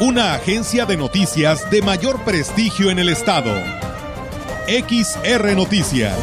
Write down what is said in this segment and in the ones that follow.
Una agencia de noticias de mayor prestigio en el estado. XR Noticias.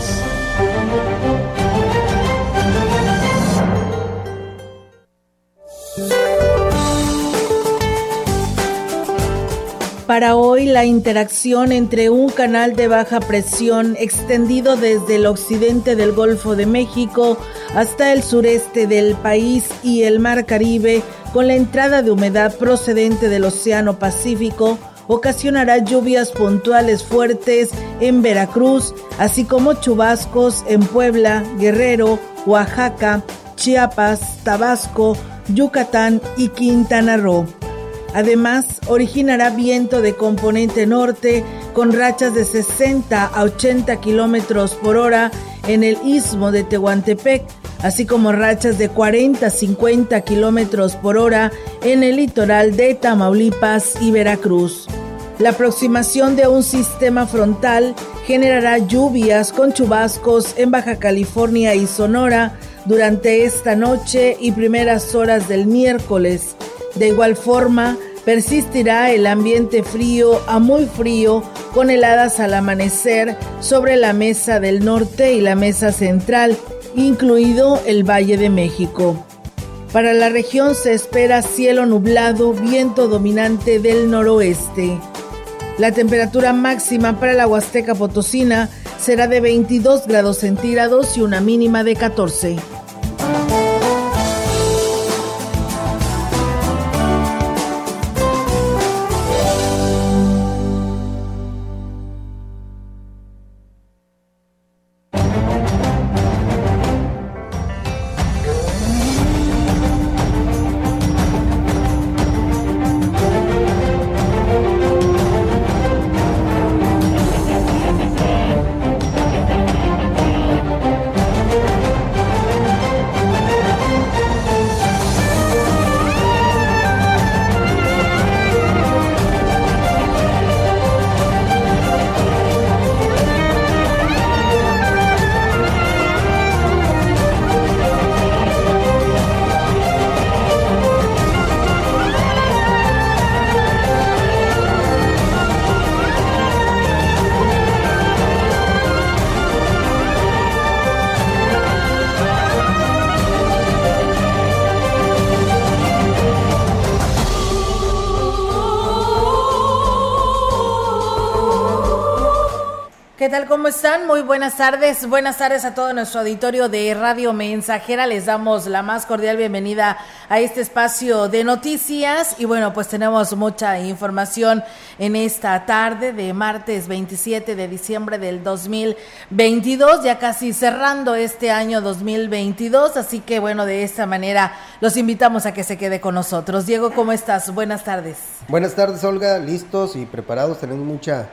Para hoy la interacción entre un canal de baja presión extendido desde el occidente del Golfo de México hasta el sureste del país y el Mar Caribe con la entrada de humedad procedente del Océano Pacífico ocasionará lluvias puntuales fuertes en Veracruz, así como chubascos en Puebla, Guerrero, Oaxaca, Chiapas, Tabasco, Yucatán y Quintana Roo. Además, originará viento de componente norte con rachas de 60 a 80 kilómetros por hora en el istmo de Tehuantepec, así como rachas de 40 a 50 kilómetros por hora en el litoral de Tamaulipas y Veracruz. La aproximación de un sistema frontal generará lluvias con chubascos en Baja California y Sonora durante esta noche y primeras horas del miércoles. De igual forma, persistirá el ambiente frío a muy frío con heladas al amanecer sobre la mesa del norte y la mesa central, incluido el Valle de México. Para la región se espera cielo nublado, viento dominante del noroeste. La temperatura máxima para la Huasteca Potosina será de 22 grados centígrados y una mínima de 14. ¿Qué tal? ¿Cómo están? Muy buenas tardes. Buenas tardes a todo nuestro auditorio de Radio Mensajera. Les damos la más cordial bienvenida a este espacio de noticias. Y bueno, pues tenemos mucha información en esta tarde de martes 27 de diciembre del 2022, ya casi cerrando este año 2022. Así que bueno, de esta manera los invitamos a que se quede con nosotros. Diego, ¿cómo estás? Buenas tardes. Buenas tardes, Olga. Listos y preparados. Tenemos mucha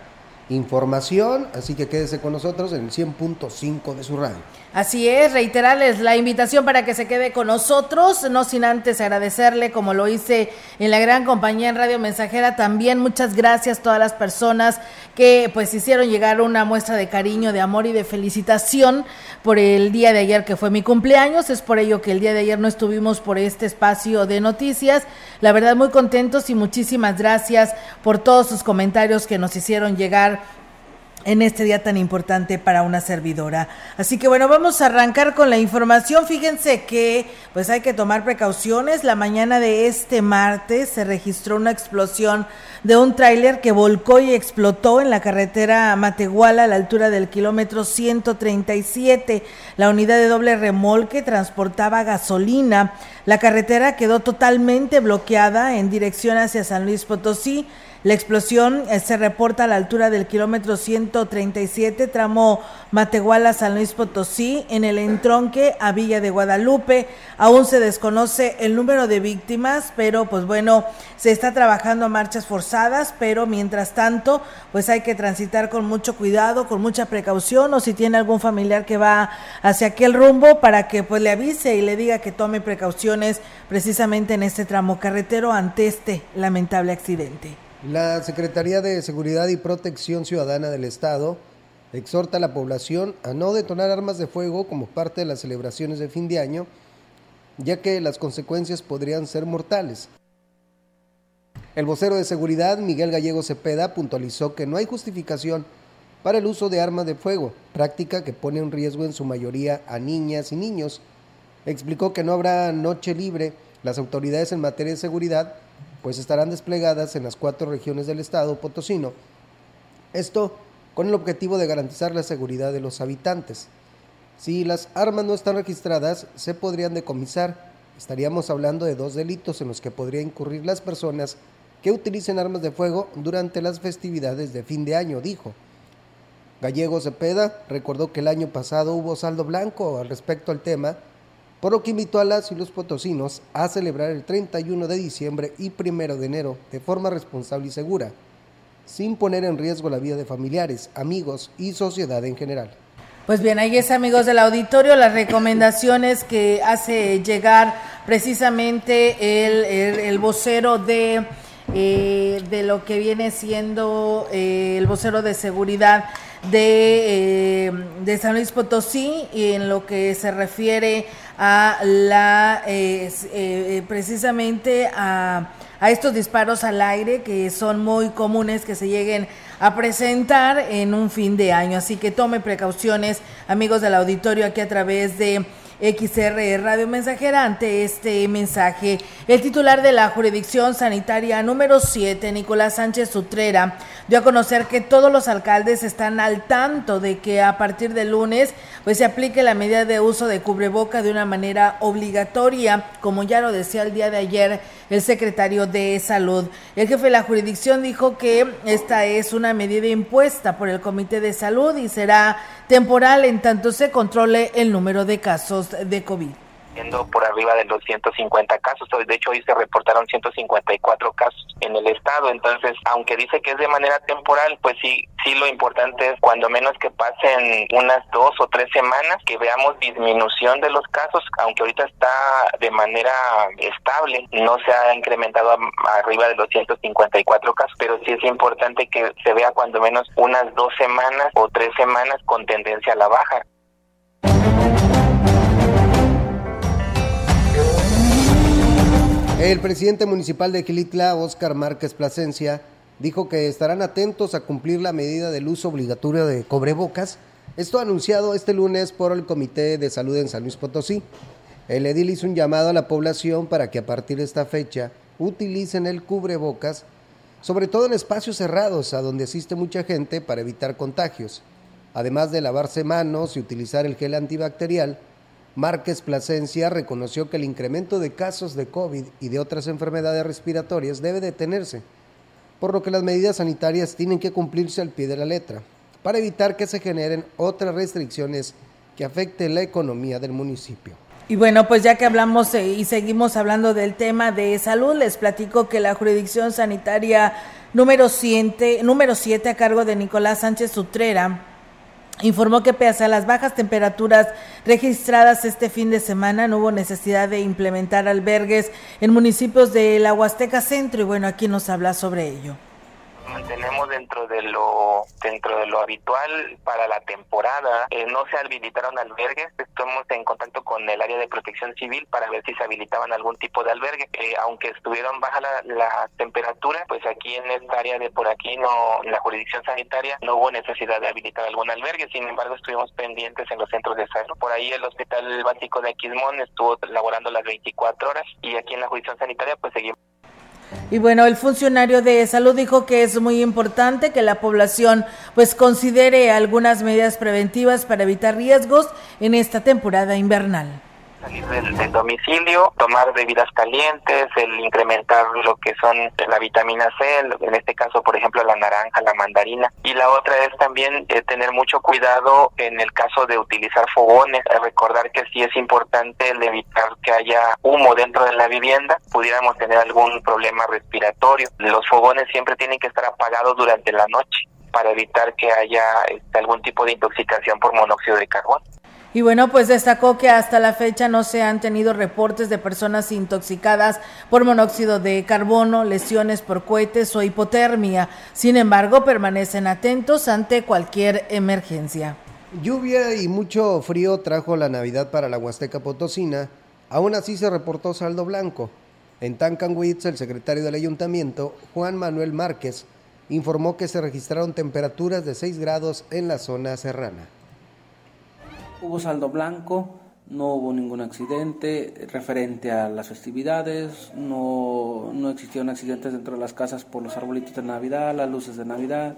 información, así que quédese con nosotros en el 100.5 de su radio. Así es, reiterarles la invitación para que se quede con nosotros, no sin antes agradecerle, como lo hice en la gran compañía en Radio Mensajera, también muchas gracias a todas las personas que pues hicieron llegar una muestra de cariño, de amor y de felicitación por el día de ayer que fue mi cumpleaños, es por ello que el día de ayer no estuvimos por este espacio de noticias, la verdad muy contentos y muchísimas gracias por todos sus comentarios que nos hicieron llegar en este día tan importante para una servidora. Así que bueno, vamos a arrancar con la información. Fíjense que pues hay que tomar precauciones. La mañana de este martes se registró una explosión de un tráiler que volcó y explotó en la carretera Matehuala a la altura del kilómetro 137. La unidad de doble remolque transportaba gasolina. La carretera quedó totalmente bloqueada en dirección hacia San Luis Potosí La explosión eh, se reporta a la altura del kilómetro 137, tramo Matehuala San Luis Potosí, en el entronque a Villa de Guadalupe. Aún se desconoce el número de víctimas, pero pues bueno, se está trabajando a marchas forzadas, pero mientras tanto, pues hay que transitar con mucho cuidado, con mucha precaución, o si tiene algún familiar que va hacia aquel rumbo, para que pues le avise y le diga que tome precauciones precisamente en este tramo carretero ante este lamentable accidente. La Secretaría de Seguridad y Protección Ciudadana del Estado exhorta a la población a no detonar armas de fuego como parte de las celebraciones de fin de año, ya que las consecuencias podrían ser mortales. El vocero de seguridad, Miguel Gallego Cepeda, puntualizó que no hay justificación para el uso de armas de fuego, práctica que pone en riesgo en su mayoría a niñas y niños. Explicó que no habrá noche libre, las autoridades en materia de seguridad pues estarán desplegadas en las cuatro regiones del estado potosino. Esto con el objetivo de garantizar la seguridad de los habitantes. Si las armas no están registradas, se podrían decomisar. Estaríamos hablando de dos delitos en los que podría incurrir las personas que utilicen armas de fuego durante las festividades de fin de año, dijo. Gallego Cepeda recordó que el año pasado hubo saldo blanco al respecto al tema por lo que invitó a las y los potosinos a celebrar el 31 de diciembre y 1 de enero de forma responsable y segura, sin poner en riesgo la vida de familiares, amigos y sociedad en general. Pues bien, ahí es amigos del auditorio las recomendaciones que hace llegar precisamente el, vocero de, eh, de lo que viene siendo eh, el vocero de seguridad de, eh, de San Luis Potosí y en lo que se refiere a la eh, eh, precisamente a, a, estos disparos al aire que son muy comunes que se lleguen a presentar en un fin de año. Así que tome precauciones, amigos del auditorio, aquí a través de XR Radio Mensajera ante este mensaje. El titular de la jurisdicción sanitaria número 7, Nicolás Sánchez Sutrera, dio a conocer que todos los alcaldes están al tanto de que a partir de lunes pues se aplique la medida de uso de cubreboca de una manera obligatoria, como ya lo decía el día de ayer el secretario de Salud. El jefe de la jurisdicción dijo que esta es una medida impuesta por el Comité de Salud y será temporal en tanto se controle el número de casos de COVID por arriba de los 150 casos. De hecho, hoy se reportaron 154 casos en el estado. Entonces, aunque dice que es de manera temporal, pues sí, sí lo importante es cuando menos que pasen unas dos o tres semanas que veamos disminución de los casos, aunque ahorita está de manera estable, no se ha incrementado arriba de los 154 casos, pero sí es importante que se vea cuando menos unas dos semanas o tres semanas con tendencia a la baja. El presidente municipal de Quilitla, Óscar Márquez Plasencia, dijo que estarán atentos a cumplir la medida del uso obligatorio de cobrebocas. Esto anunciado este lunes por el Comité de Salud en San Luis Potosí. El edil hizo un llamado a la población para que a partir de esta fecha utilicen el cubrebocas, sobre todo en espacios cerrados a donde asiste mucha gente para evitar contagios. Además de lavarse manos y utilizar el gel antibacterial, Márquez Plasencia reconoció que el incremento de casos de COVID y de otras enfermedades respiratorias debe detenerse, por lo que las medidas sanitarias tienen que cumplirse al pie de la letra, para evitar que se generen otras restricciones que afecten la economía del municipio. Y bueno, pues ya que hablamos eh, y seguimos hablando del tema de salud, les platico que la jurisdicción sanitaria número 7, número 7 a cargo de Nicolás Sánchez Sutrera informó que pese a las bajas temperaturas registradas este fin de semana, no hubo necesidad de implementar albergues en municipios de la Huasteca Centro y bueno, aquí nos habla sobre ello mantenemos dentro de lo dentro de lo habitual para la temporada. Eh, no se habilitaron albergues, estamos en contacto con el área de protección civil para ver si se habilitaban algún tipo de albergue. Eh, aunque estuvieron baja la, temperatura, pues aquí en esta área de por aquí, no en la jurisdicción sanitaria, no hubo necesidad de habilitar algún albergue. Sin embargo, estuvimos pendientes en los centros de salud. Por ahí el Hospital Básico de Aquismón estuvo laborando las 24 horas y aquí en la jurisdicción sanitaria pues seguimos y bueno, el funcionario de salud dijo que es muy importante que la población pues considere algunas medidas preventivas para evitar riesgos en esta temporada invernal. Salir del, domicilio, tomar bebidas calientes, el incrementar lo que son la vitamina C, en este caso, por ejemplo, la naranja, la mandarina. Y la otra es también eh, tener mucho cuidado en el caso de utilizar fogones, recordar que sí es importante el evitar que haya humo dentro de la vivienda, pudiéramos tener algún problema respiratorio. Los fogones siempre tienen que estar apagados durante la noche para evitar que haya este, algún tipo de intoxicación por monóxido de carbono. Y bueno, pues destacó que hasta la fecha no se han tenido reportes de personas intoxicadas por monóxido de carbono, lesiones por cohetes o hipotermia. Sin embargo, permanecen atentos ante cualquier emergencia. Lluvia y mucho frío trajo la Navidad para la Huasteca Potosina. Aún así se reportó saldo blanco. En Tancanwitz, el secretario del ayuntamiento, Juan Manuel Márquez, informó que se registraron temperaturas de 6 grados en la zona serrana. Hubo saldo blanco, no hubo ningún accidente referente a las festividades, no, no existieron accidentes dentro de las casas por los arbolitos de Navidad, las luces de Navidad.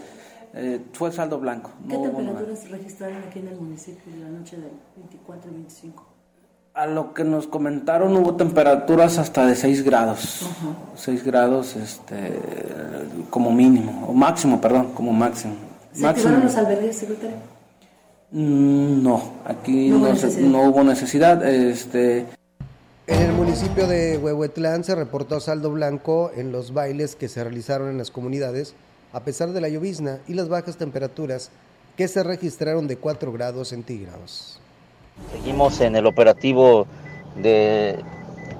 Eh, fue saldo blanco. ¿Qué temperaturas registraron aquí en el municipio la noche del 24 y 25? A lo que nos comentaron hubo temperaturas hasta de 6 grados, 6 grados este, como mínimo, o máximo, perdón, como máximo. ¿Se activaron los albergues, secretario? Mm, no, aquí no, hubo necesidad. Este... En el municipio de Huehuetlán se reportó saldo blanco en los bailes que se realizaron en las comunidades, a pesar de la llovizna y las bajas temperaturas que se registraron de 4 grados centígrados. Seguimos en el operativo de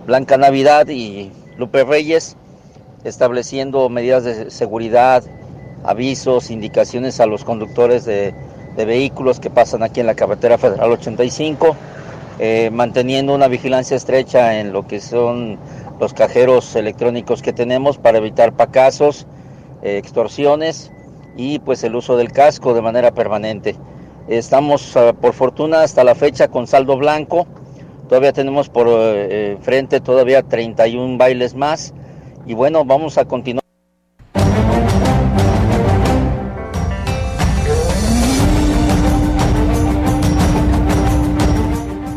Blanca Navidad y Lupe Reyes, estableciendo medidas de seguridad, avisos, indicaciones a los conductores de de vehículos que pasan aquí en la carretera federal 85, eh, manteniendo una vigilancia estrecha en lo que son los cajeros electrónicos que tenemos para evitar pacasos, eh, extorsiones y pues el uso del casco de manera permanente. Estamos ah, por fortuna hasta la fecha con saldo blanco, todavía tenemos por eh, frente todavía 31 bailes más y bueno, vamos a continuar.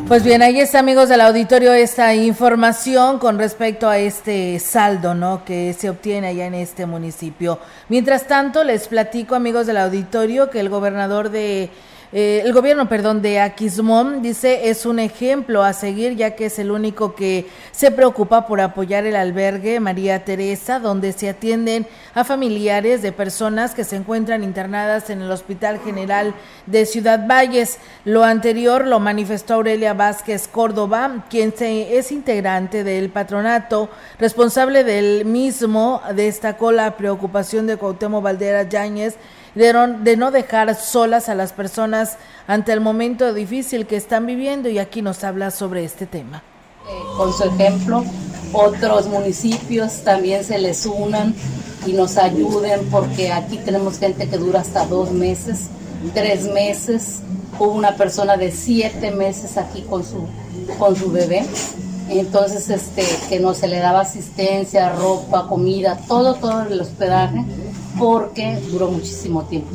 Pues bien, ahí está, amigos del auditorio, esta información con respecto a este saldo, ¿no? Que se obtiene allá en este municipio. Mientras tanto, les platico, amigos del auditorio, que el gobernador de eh, el gobierno, perdón, de Aquismón dice es un ejemplo a seguir ya que es el único que se preocupa por apoyar el albergue María Teresa, donde se atienden a familiares de personas que se encuentran internadas en el Hospital General de Ciudad Valles. Lo anterior lo manifestó Aurelia Vázquez Córdoba, quien se, es integrante del patronato, responsable del mismo, destacó la preocupación de Cuauhtémoc Valdera Yáñez de no, dejar solas a las personas ante el momento difícil que están viviendo y aquí nos habla sobre este tema. Eh, con su ejemplo, otros municipios también se les unan y nos ayuden porque aquí tenemos gente que dura hasta dos meses, tres meses. Hubo una persona de siete meses aquí con su, con su bebé. Entonces, este, que no se le daba asistencia, ropa, comida, todo, todo el hospedaje porque duró muchísimo tiempo.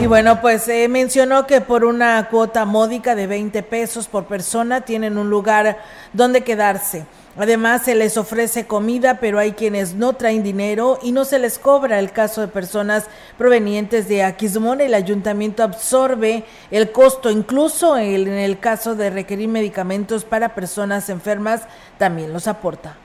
Y bueno, pues eh, mencionó que por una cuota módica de 20 pesos por persona tienen un lugar donde quedarse. Además, se les ofrece comida, pero hay quienes no traen dinero y no se les cobra. El caso de personas provenientes de Aquismón, el ayuntamiento absorbe el costo. Incluso en el caso de requerir medicamentos para personas enfermas, también los aporta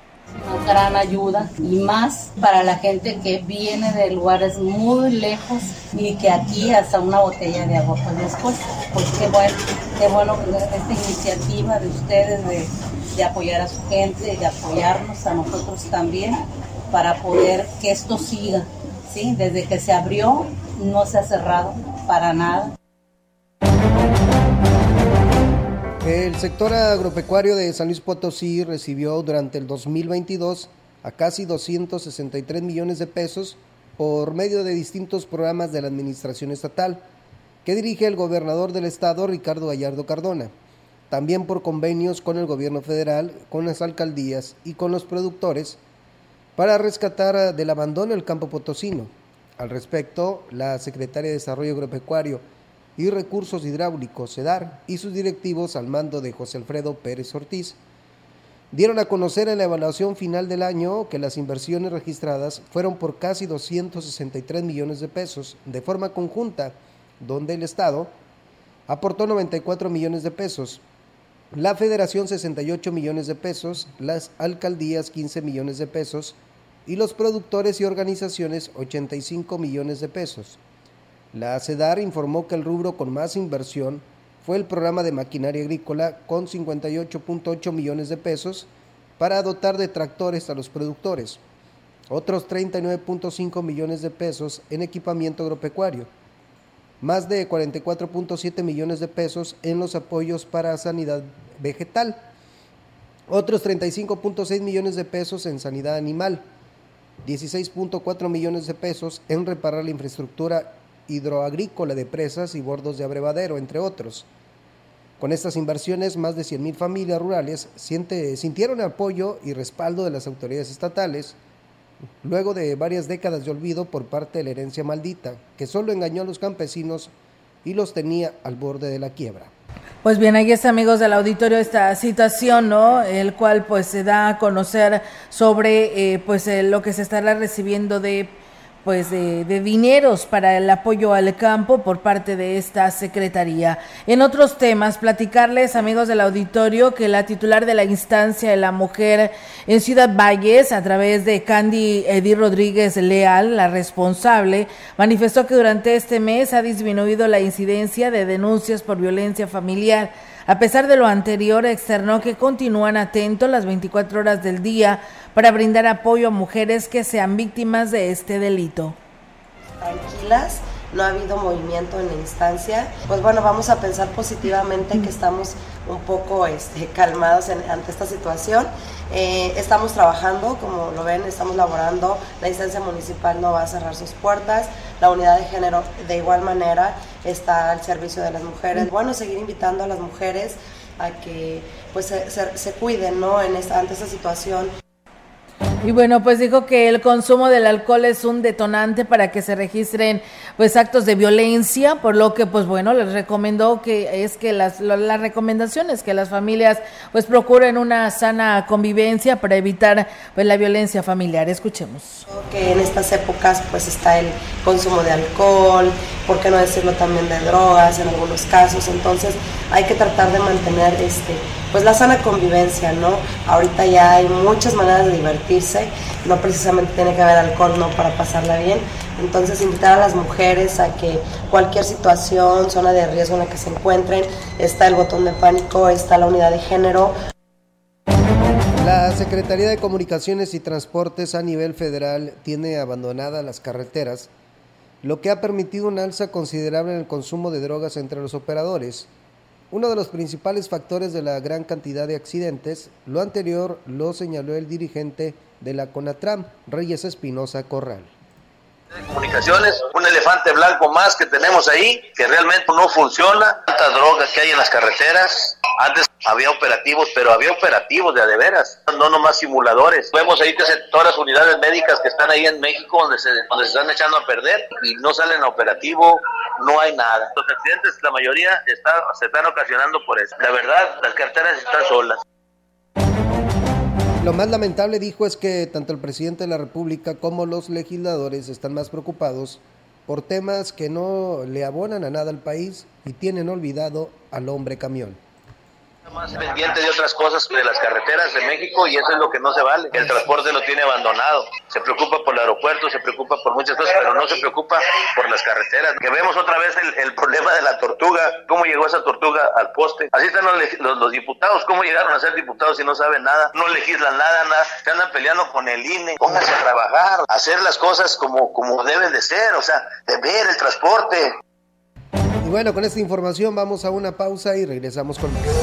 gran ayuda y más para la gente que viene de lugares muy lejos y que aquí hasta una botella de agua pues después pues qué bueno qué bueno esta iniciativa de ustedes de, de apoyar a su gente de apoyarnos a nosotros también para poder que esto siga sí desde que se abrió no se ha cerrado para nada El sector agropecuario de San Luis Potosí recibió durante el 2022 a casi 263 millones de pesos por medio de distintos programas de la Administración Estatal que dirige el gobernador del estado Ricardo Gallardo Cardona, también por convenios con el gobierno federal, con las alcaldías y con los productores para rescatar del abandono el campo potosino. Al respecto, la secretaria de Desarrollo Agropecuario y Recursos Hidráulicos, CEDAR, y sus directivos al mando de José Alfredo Pérez Ortiz. Dieron a conocer en la evaluación final del año que las inversiones registradas fueron por casi 263 millones de pesos de forma conjunta, donde el Estado aportó 94 millones de pesos, la Federación 68 millones de pesos, las alcaldías 15 millones de pesos y los productores y organizaciones 85 millones de pesos. La CEDAR informó que el rubro con más inversión fue el programa de maquinaria agrícola con 58.8 millones de pesos para dotar de tractores a los productores, otros 39.5 millones de pesos en equipamiento agropecuario, más de 44.7 millones de pesos en los apoyos para sanidad vegetal, otros 35.6 millones de pesos en sanidad animal, 16.4 millones de pesos en reparar la infraestructura hidroagrícola de presas y bordos de abrevadero, entre otros. Con estas inversiones, más de 100.000 familias rurales siente, sintieron apoyo y respaldo de las autoridades estatales, luego de varias décadas de olvido por parte de la herencia maldita, que solo engañó a los campesinos y los tenía al borde de la quiebra. Pues bien, ahí está, amigos del auditorio, esta situación, ¿no? El cual pues se da a conocer sobre eh, pues eh, lo que se estará recibiendo de pues de, de, dineros para el apoyo al campo por parte de esta secretaría. En otros temas, platicarles, amigos del auditorio, que la titular de la instancia de la mujer en Ciudad Valles, a través de Candy Edith Rodríguez Leal, la responsable, manifestó que durante este mes ha disminuido la incidencia de denuncias por violencia familiar a pesar de lo anterior, externó que continúan atentos las 24 horas del día para brindar apoyo a mujeres que sean víctimas de este delito. Tranquilas, no ha habido movimiento en la instancia. Pues bueno, vamos a pensar positivamente que estamos un poco este, calmados ante esta situación. Eh, estamos trabajando, como lo ven, estamos laborando. La instancia municipal no va a cerrar sus puertas. La unidad de género de igual manera está al servicio de las mujeres. Bueno, seguir invitando a las mujeres a que pues se, se, cuiden ¿no? ante esta situación. Y bueno, pues dijo que el consumo del alcohol es un detonante para que se registren pues actos de violencia, por lo que pues bueno, les recomendó que es que las, las recomendaciones que las familias pues procuren una sana convivencia para evitar pues la violencia familiar. Escuchemos. Que en estas épocas pues está el consumo de alcohol, por qué no decirlo también de drogas en algunos casos, entonces hay que tratar de mantener este pues la sana convivencia, ¿no? Ahorita ya hay muchas maneras de divertirse, no precisamente tiene que haber alcohol, ¿no? Para pasarla bien. Entonces invitar a las mujeres a que cualquier situación, zona de riesgo en la que se encuentren, está el botón de pánico, está la unidad de género. La Secretaría de Comunicaciones y Transportes a nivel federal tiene abandonadas las carreteras, lo que ha permitido un alza considerable en el consumo de drogas entre los operadores. Uno de los principales factores de la gran cantidad de accidentes, lo anterior lo señaló el dirigente de la CONATRAM, Reyes Espinosa Corral. Comunicaciones, un elefante blanco más que tenemos ahí, que realmente no funciona, tanta droga que hay en las carreteras, había operativos, pero había operativos de a de veras, no nomás simuladores. Vemos ahí que todas las unidades médicas que están ahí en México donde se, se están echando a perder y no salen a operativo, no hay nada. Los accidentes, la mayoría está, se están ocasionando por eso. La verdad, las carreteras están solas. Lo más lamentable, dijo, es que tanto el presidente de la República como los legisladores están más preocupados por temas que no le abonan a nada al país y tienen olvidado al hombre camión más pendiente de otras cosas de las carreteras de México y eso es lo que no se vale. El transporte lo tiene abandonado. Se preocupa por el aeropuerto, se preocupa por muchas cosas, pero no se preocupa por las carreteras. Que vemos otra vez el, problema de la tortuga, cómo llegó esa tortuga al poste. Así están los, diputados, cómo llegaron a ser diputados si no saben nada, no legislan nada, nada, se andan peleando con el INE. Pónganse a trabajar, a hacer las cosas como, como deben de ser, o sea, de ver el transporte. Y bueno, con esta información vamos a una pausa y regresamos con más.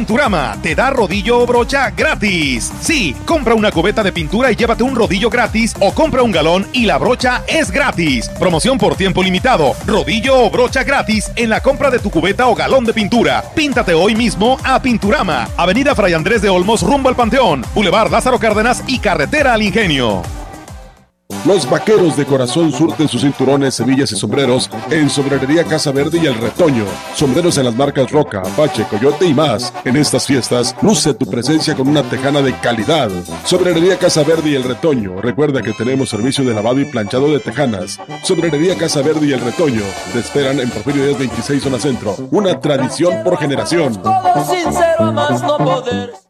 Pinturama te da rodillo o brocha gratis. Sí, compra una cubeta de pintura y llévate un rodillo gratis o compra un galón y la brocha es gratis. Promoción por tiempo limitado. Rodillo o brocha gratis en la compra de tu cubeta o galón de pintura. Píntate hoy mismo a Pinturama. Avenida Fray Andrés de Olmos rumbo al Panteón. Boulevard Lázaro Cárdenas y Carretera al Ingenio. Los vaqueros de corazón surten sus cinturones, semillas y sombreros en Sombrerería Casa Verde y El Retoño. Sombreros en las marcas Roca, Apache, Coyote y más. En estas fiestas, luce tu presencia con una tejana de calidad. Sombrerería Casa Verde y El Retoño. Recuerda que tenemos servicio de lavado y planchado de tejanas. Sombrerería Casa Verde y El Retoño. Te esperan en Porfirio Díaz 26 Zona Centro. Una tradición por generación. Sincero más no poder.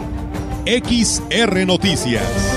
XR Noticias.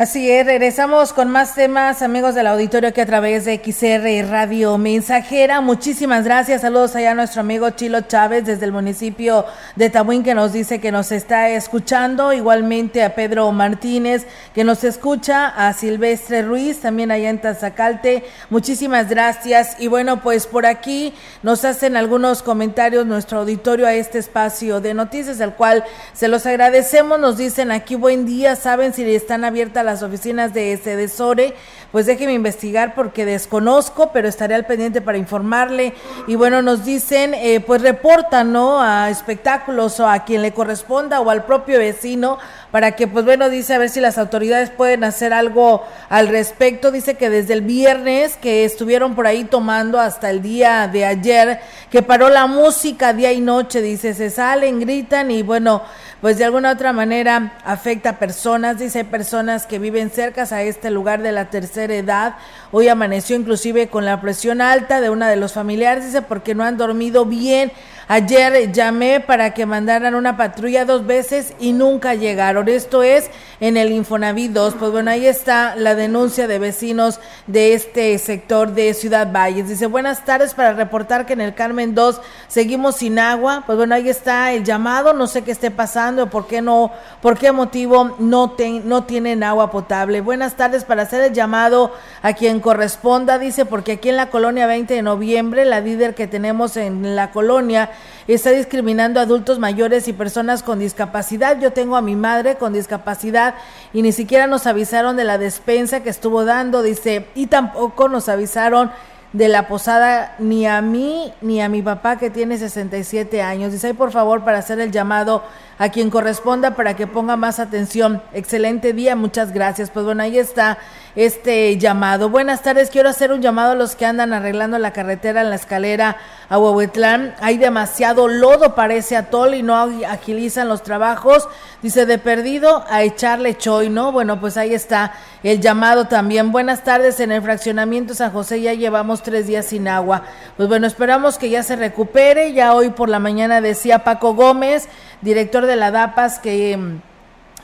Así es, regresamos con más temas, amigos del auditorio que a través de XR Radio Mensajera. Muchísimas gracias. Saludos allá a nuestro amigo Chilo Chávez desde el municipio de Tabuín que nos dice que nos está escuchando. Igualmente a Pedro Martínez que nos escucha, a Silvestre Ruiz también allá en Tazacalte. Muchísimas gracias. Y bueno, pues por aquí nos hacen algunos comentarios nuestro auditorio a este espacio de noticias, al cual se los agradecemos. Nos dicen aquí buen día, saben si están abiertas las oficinas de Sedesore, pues déjeme investigar porque desconozco, pero estaré al pendiente para informarle. Y bueno, nos dicen, eh, pues reportan, ¿no? A espectáculos o a quien le corresponda o al propio vecino para que, pues bueno, dice a ver si las autoridades pueden hacer algo al respecto. Dice que desde el viernes que estuvieron por ahí tomando hasta el día de ayer, que paró la música día y noche, dice, se salen, gritan y bueno, pues de alguna otra manera afecta a personas, dice personas que viven cerca a este lugar de la tercera edad. Hoy amaneció inclusive con la presión alta de una de los familiares, dice, porque no han dormido bien. Ayer llamé para que mandaran una patrulla dos veces y nunca llegaron. Esto es en el Infonavit 2. Pues bueno, ahí está la denuncia de vecinos de este sector de Ciudad Valles. Dice, buenas tardes para reportar que en el Carmen 2 seguimos sin agua. Pues bueno, ahí está el llamado. No sé qué esté pasando, por qué no, por qué motivo no, no tienen agua potable. Buenas tardes para hacer el llamado a quien corresponda. Dice, porque aquí en la colonia 20 de noviembre, la líder que tenemos en la colonia está discriminando a adultos mayores y personas con discapacidad. Yo tengo a mi madre con discapacidad y ni siquiera nos avisaron de la despensa que estuvo dando, dice, y tampoco nos avisaron de la posada ni a mí ni a mi papá que tiene 67 años. Dice, por favor, para hacer el llamado a quien corresponda para que ponga más atención. Excelente día, muchas gracias. Pues bueno, ahí está este llamado. Buenas tardes, quiero hacer un llamado a los que andan arreglando la carretera en la escalera a Huehuetlán. Hay demasiado lodo, parece atol y no agilizan los trabajos. Dice, de perdido a echarle choy, ¿no? Bueno, pues ahí está el llamado también. Buenas tardes, en el fraccionamiento San José ya llevamos tres días sin agua. Pues bueno, esperamos que ya se recupere. Ya hoy por la mañana decía Paco Gómez, director de la DAPAS, que mm,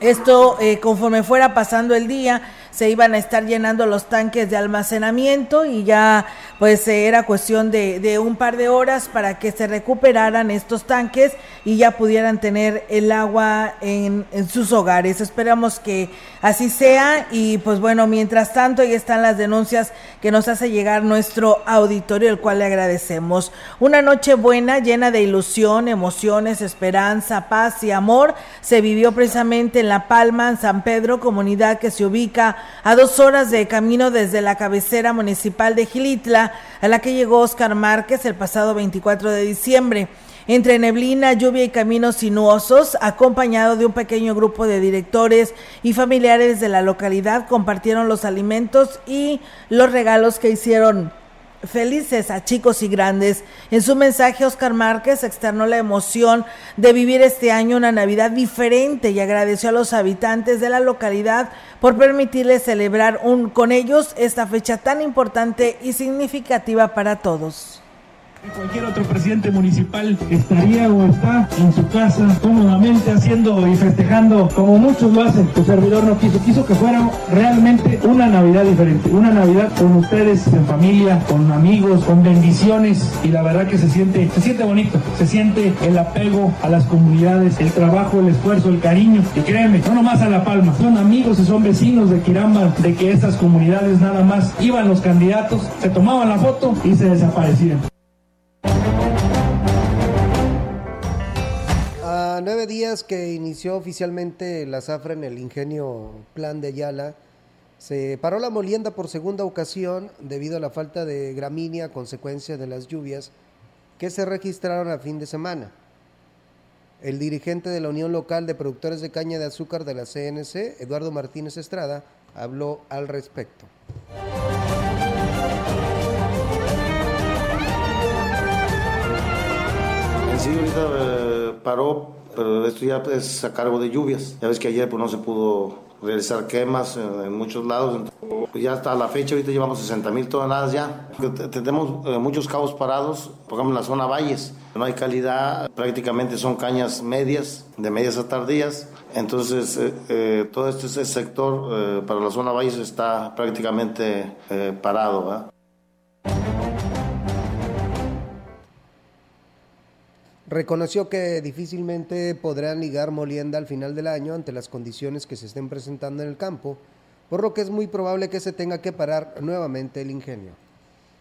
esto, eh, conforme fuera pasando el día, se iban a estar llenando los tanques de almacenamiento y ya pues era cuestión de, de un par de horas para que se recuperaran estos tanques y ya pudieran tener el agua en, en sus hogares. Esperamos que así sea y pues bueno, mientras tanto ahí están las denuncias que nos hace llegar nuestro auditorio, el cual le agradecemos. Una noche buena, llena de ilusión, emociones, esperanza, paz y amor, se vivió precisamente en La Palma, en San Pedro, comunidad que se ubica a dos horas de camino desde la cabecera municipal de Gilitla, a la que llegó Oscar Márquez el pasado 24 de diciembre. Entre neblina, lluvia y caminos sinuosos, acompañado de un pequeño grupo de directores y familiares de la localidad, compartieron los alimentos y los regalos que hicieron felices a chicos y grandes. En su mensaje, Oscar Márquez externó la emoción de vivir este año una Navidad diferente y agradeció a los habitantes de la localidad por permitirles celebrar un, con ellos esta fecha tan importante y significativa para todos. Cualquier otro presidente municipal estaría o está en su casa cómodamente haciendo y festejando como muchos lo hacen. Tu servidor no quiso, quiso que fuera realmente una Navidad diferente, una Navidad con ustedes en familia, con amigos, con bendiciones y la verdad que se siente, se siente bonito, se siente el apego a las comunidades, el trabajo, el esfuerzo, el cariño y créeme, no nomás a La Palma, son amigos y son vecinos de Quiramba, de que estas comunidades nada más iban los candidatos, se tomaban la foto y se desaparecían. A nueve días que inició oficialmente la zafra en el ingenio Plan de Ayala, se paró la molienda por segunda ocasión debido a la falta de gramínea a consecuencia de las lluvias que se registraron a fin de semana. El dirigente de la Unión Local de Productores de Caña de Azúcar de la CNC, Eduardo Martínez Estrada, habló al respecto. Sí, ahorita eh, paró, pero esto ya es a cargo de lluvias. Ya ves que ayer pues, no se pudo realizar quemas en, muchos lados. Pues ya hasta la fecha, ahorita llevamos 60 mil toneladas ya. Tenemos eh, muchos cabos parados, por ejemplo en la zona valles. No hay calidad, prácticamente son cañas medias, de medias a tardías. Entonces, eh, eh, todo este, este sector para la zona valles está prácticamente parado. Reconoció que difícilmente podrán ligar molienda al final del año ante las condiciones que se estén presentando en el campo, por lo que es muy probable que se tenga que parar nuevamente el ingenio.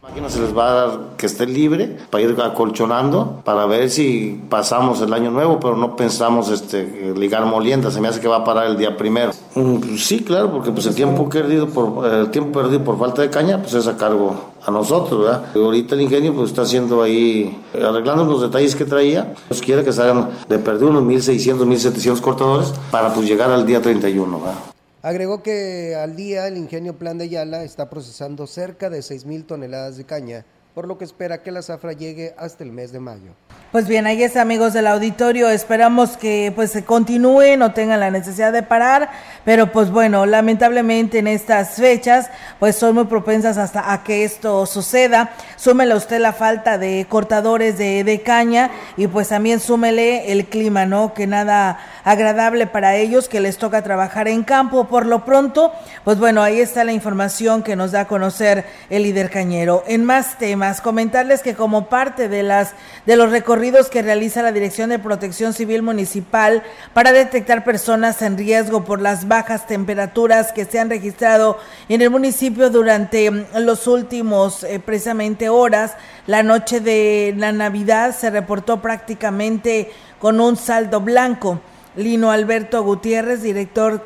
Máquina se les va a dar que esté libre para ir acolchonando para ver si pasamos el año nuevo, pero no pensamos este, ligar molienda. Se me hace que va a parar el día primero. Mm, sí, claro, porque pues el tiempo perdido por el tiempo perdido por falta de caña, pues es a cargo a nosotros, ¿verdad? Ahorita el ingenio pues está haciendo ahí arreglando los detalles que traía. Pues quiere que salgan de perder unos 1600, 1700 cortadores para pues llegar al día 31, ¿verdad? Agregó que al día el ingenio Plan de Yala está procesando cerca de 6.000 toneladas de caña, por lo que espera que la zafra llegue hasta el mes de mayo. Pues bien, ahí es amigos del auditorio, esperamos que pues se continúe, no tengan la necesidad de parar, pero pues bueno, lamentablemente en estas fechas pues son muy propensas hasta a que esto suceda. Súmele usted la falta de cortadores de, de caña y pues también súmele el clima, ¿no? Que nada agradable para ellos, que les toca trabajar en campo. Por lo pronto, pues bueno, ahí está la información que nos da a conocer el líder cañero. En más temas, comentarles que como parte de las de los recorridos que realiza la Dirección de Protección Civil Municipal para detectar personas en riesgo por las bajas temperaturas que se han registrado en el municipio durante los últimos eh, precisamente horas. La noche de la Navidad se reportó prácticamente con un saldo blanco. Lino Alberto Gutiérrez, director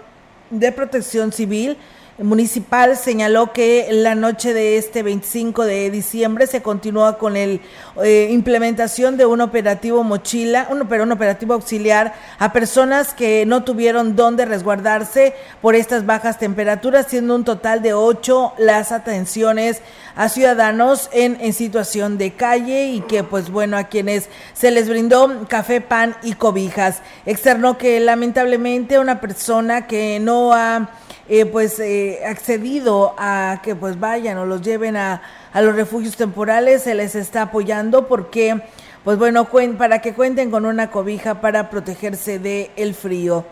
de Protección Civil, municipal señaló que la noche de este 25 de diciembre se continúa con el eh, implementación de un operativo mochila, un, pero un operativo auxiliar a personas que no tuvieron dónde resguardarse por estas bajas temperaturas, siendo un total de ocho las atenciones a ciudadanos en, en situación de calle y que pues bueno a quienes se les brindó café, pan y cobijas. Externó que lamentablemente una persona que no ha eh, pues eh, accedido a que pues vayan o los lleven a, a los refugios temporales, se les está apoyando porque pues bueno, para que cuenten con una cobija para protegerse del el frío.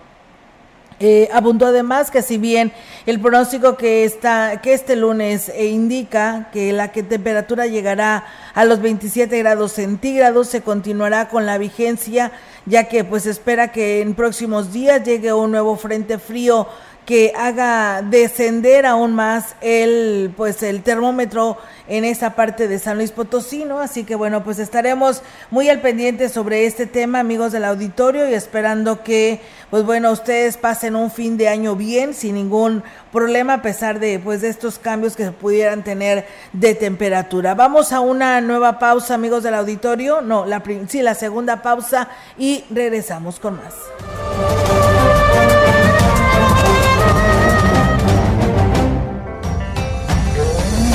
Eh, abundó además que si bien el pronóstico que está que este lunes eh, indica que la que temperatura llegará a los 27 grados centígrados se continuará con la vigencia ya que pues espera que en próximos días llegue un nuevo frente frío que haga descender aún más el pues el termómetro en esa parte de San Luis Potosí, ¿no? Así que bueno, pues estaremos muy al pendiente sobre este tema, amigos del auditorio, y esperando que, pues bueno, ustedes pasen un fin de año bien, sin ningún problema, a pesar de, pues, de estos cambios que pudieran tener de temperatura. Vamos a una nueva pausa, amigos del auditorio, no, la, sí, la segunda pausa, y regresamos con más.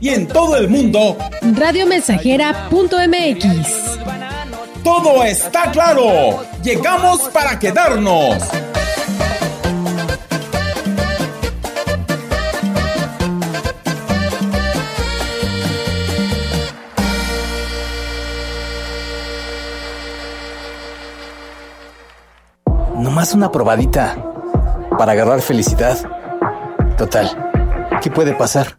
y en todo el mundo radiomensajera.mx. Todo está claro. Llegamos para quedarnos. Nomás una probadita para agarrar felicidad. Total, ¿qué puede pasar?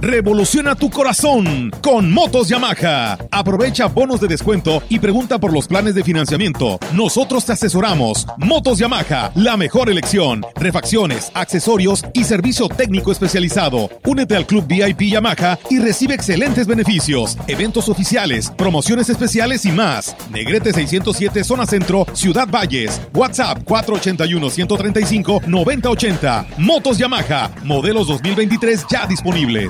Revoluciona tu corazón con Motos Yamaha. Aprovecha bonos de descuento y pregunta por los planes de financiamiento. Nosotros te asesoramos. Motos Yamaha, la mejor elección. Refacciones, accesorios y servicio técnico especializado. Únete al Club VIP Yamaha y recibe excelentes beneficios, eventos oficiales, promociones especiales y más. Negrete 607 Zona Centro, Ciudad Valles. WhatsApp 481 135 9080. Motos Yamaha, modelos 2023 ya disponibles.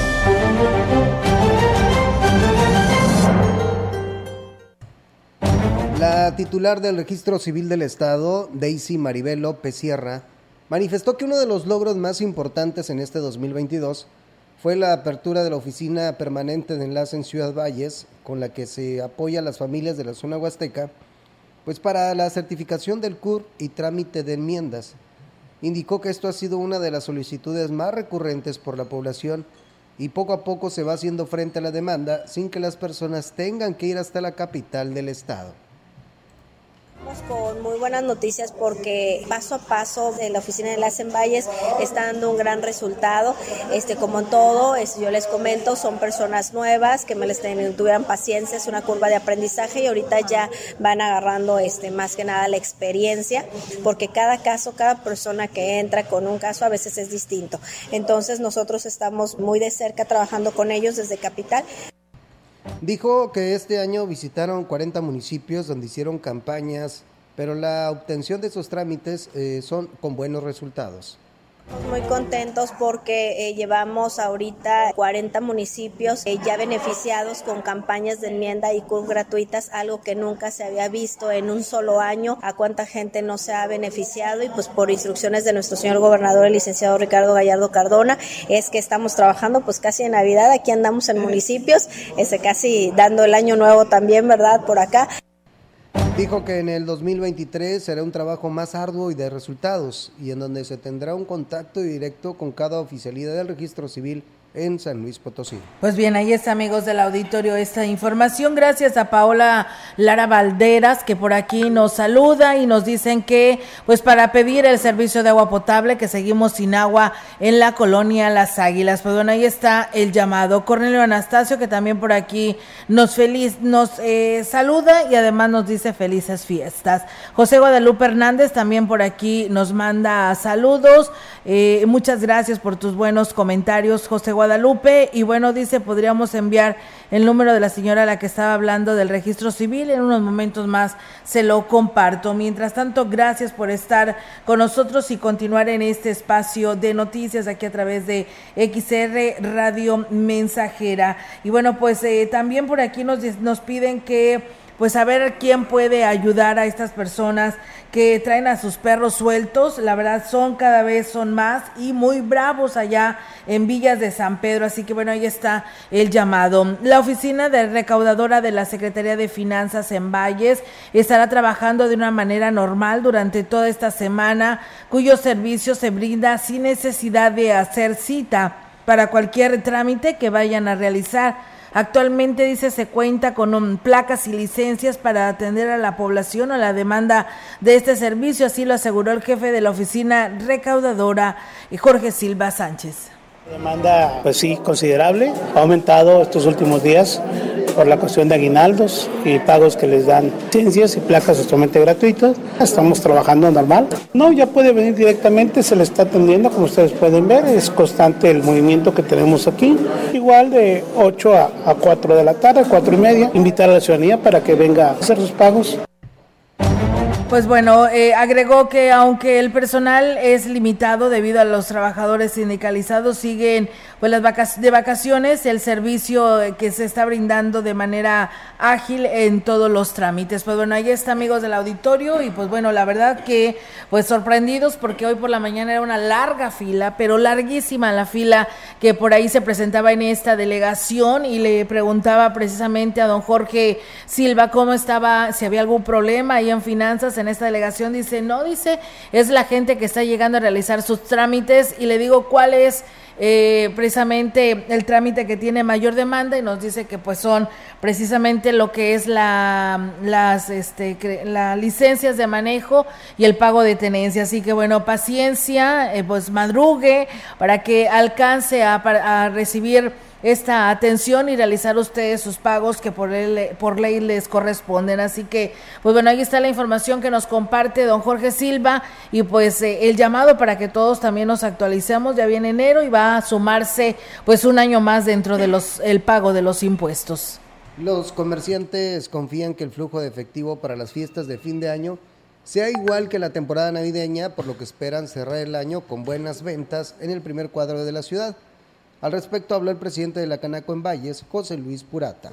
La titular del Registro Civil del Estado, Daisy Maribel López Sierra, manifestó que uno de los logros más importantes en este 2022 fue la apertura de la oficina permanente de enlace en Ciudad Valles, con la que se apoya a las familias de la zona huasteca, pues para la certificación del CUR y trámite de enmiendas. Indicó que esto ha sido una de las solicitudes más recurrentes por la población y poco a poco se va haciendo frente a la demanda sin que las personas tengan que ir hasta la capital del estado. Con muy buenas noticias porque paso a paso en la oficina de las Valles está dando un gran resultado. Este, como en todo, es, yo les comento, son personas nuevas que me les tuvieran paciencia, es una curva de aprendizaje y ahorita ya van agarrando este, más que nada la experiencia, porque cada caso, cada persona que entra con un caso a veces es distinto. Entonces nosotros estamos muy de cerca trabajando con ellos desde Capital. Dijo que este año visitaron 40 municipios donde hicieron campañas, pero la obtención de esos trámites eh, son con buenos resultados. Muy contentos porque eh, llevamos ahorita 40 municipios eh, ya beneficiados con campañas de enmienda y CUR gratuitas, algo que nunca se había visto en un solo año. A cuánta gente no se ha beneficiado y pues por instrucciones de nuestro señor gobernador, el licenciado Ricardo Gallardo Cardona, es que estamos trabajando pues casi en Navidad. Aquí andamos en municipios, ese casi dando el año nuevo también, ¿verdad? Por acá. Dijo que en el 2023 será un trabajo más arduo y de resultados, y en donde se tendrá un contacto directo con cada oficialidad del registro civil en San Luis Potosí. Pues bien, ahí está, amigos del auditorio, esta información. Gracias a Paola Lara Valderas, que por aquí nos saluda y nos dicen que, pues para pedir el servicio de agua potable, que seguimos sin agua en la colonia Las Águilas. Pues bueno, ahí está el llamado. Cornelio Anastasio, que también por aquí nos feliz, nos eh, saluda y además nos dice felices fiestas. José Guadalupe Hernández también por aquí nos manda saludos. Eh, muchas gracias por tus buenos comentarios, José Guadalupe. Y bueno, dice, podríamos enviar el número de la señora a la que estaba hablando del registro civil. En unos momentos más se lo comparto. Mientras tanto, gracias por estar con nosotros y continuar en este espacio de noticias aquí a través de XR Radio Mensajera. Y bueno, pues eh, también por aquí nos, nos piden que pues a ver quién puede ayudar a estas personas que traen a sus perros sueltos. La verdad son cada vez son más y muy bravos allá en Villas de San Pedro. Así que bueno, ahí está el llamado. La oficina de recaudadora de la Secretaría de Finanzas en Valles estará trabajando de una manera normal durante toda esta semana, cuyo servicio se brinda sin necesidad de hacer cita para cualquier trámite que vayan a realizar. Actualmente, dice, se cuenta con placas y licencias para atender a la población o la demanda de este servicio, así lo aseguró el jefe de la oficina recaudadora, Jorge Silva Sánchez. Demanda, pues sí, considerable. Ha aumentado estos últimos días por la cuestión de aguinaldos y pagos que les dan licencias y placas totalmente gratuitas. Estamos trabajando normal. No, ya puede venir directamente, se le está atendiendo, como ustedes pueden ver. Es constante el movimiento que tenemos aquí. Igual de 8 a, a 4 de la tarde, 4 y media. Invitar a la ciudadanía para que venga a hacer sus pagos. Pues bueno, eh, agregó que aunque el personal es limitado debido a los trabajadores sindicalizados, siguen pues las vacas de vacaciones, el servicio que se está brindando de manera ágil en todos los trámites. Pues bueno, ahí está amigos del auditorio y pues bueno, la verdad que pues sorprendidos porque hoy por la mañana era una larga fila, pero larguísima la fila que por ahí se presentaba en esta delegación y le preguntaba precisamente a don Jorge Silva cómo estaba, si había algún problema ahí en finanzas en esta delegación. Dice, no, dice, es la gente que está llegando a realizar sus trámites y le digo cuál es eh, precisamente el trámite que tiene mayor demanda y nos dice que pues son precisamente lo que es la las este las licencias de manejo y el pago de tenencia. Así que bueno paciencia eh, pues madrugue para que alcance a, a recibir esta atención y realizar ustedes sus pagos que por, por ley les corresponden. Así que, pues bueno, ahí está la información que nos comparte don Jorge Silva y pues eh, el llamado para que todos también nos actualicemos. Ya viene enero y va a sumarse pues un año más dentro de los el pago de los impuestos. Los comerciantes confían que el flujo de efectivo para las fiestas de fin de año sea igual que la temporada navideña, por lo que esperan cerrar el año con buenas ventas en el primer cuadro de la ciudad. Al respecto habló el presidente de la Canaco en Valles, José Luis Purata.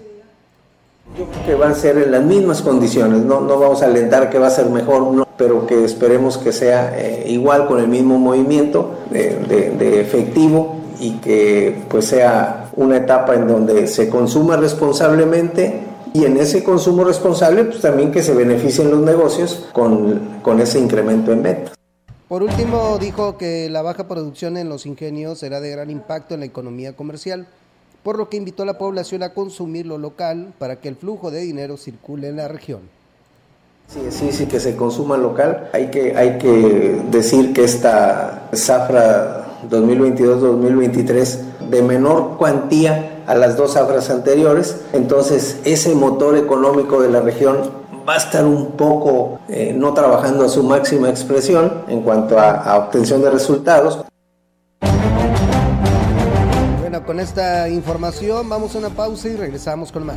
Yo creo que van a ser en las mismas condiciones, no, no vamos a alentar que va a ser mejor, pero que esperemos que sea eh, igual con el mismo movimiento de, de, efectivo y que pues sea una etapa en donde se consuma responsablemente y en ese consumo responsable pues también que se beneficien los negocios con, con ese incremento en ventas. Por último, dijo que la baja producción en los ingenios será de gran impacto en la economía comercial, por lo que invitó a la población a consumir lo local para que el flujo de dinero circule en la región. Sí, sí, sí, que se consuma local. Hay que, hay que decir que esta zafra 2022-2023 de menor cuantía a las dos zafras anteriores, entonces ese motor económico de la región va a estar un poco eh, no trabajando a su máxima expresión en cuanto a, a obtención de resultados. Bueno, con esta información vamos a una pausa y regresamos con más.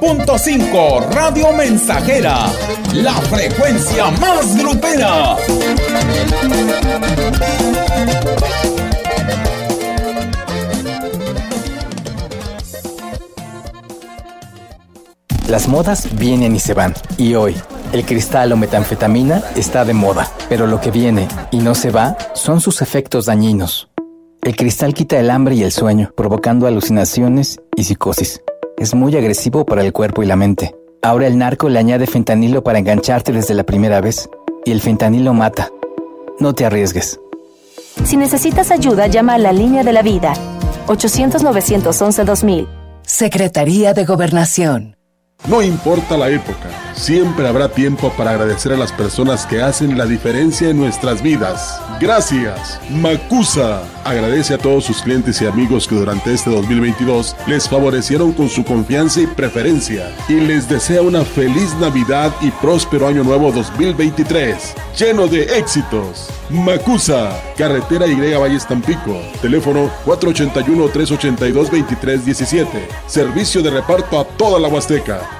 100.5 Radio Mensajera, la frecuencia más grupera. Las modas vienen y se van. Y hoy, el cristal o metanfetamina está de moda. Pero lo que viene y no se va son sus efectos dañinos. El cristal quita el hambre y el sueño, provocando alucinaciones y psicosis. Es muy agresivo para el cuerpo y la mente. Ahora el narco le añade fentanilo para engancharte desde la primera vez. Y el fentanilo mata. No te arriesgues. Si necesitas ayuda, llama a la línea de la vida. 800-911-2000. Secretaría de Gobernación. No importa la época, siempre habrá tiempo para agradecer a las personas que hacen la diferencia en nuestras vidas. Gracias, Macusa. Agradece a todos sus clientes y amigos que durante este 2022 les favorecieron con su confianza y preferencia y les desea una feliz Navidad y próspero año nuevo 2023, lleno de éxitos. Macusa, carretera Y Valles Tampico, teléfono 481-382-2317, servicio de reparto a toda la Huasteca.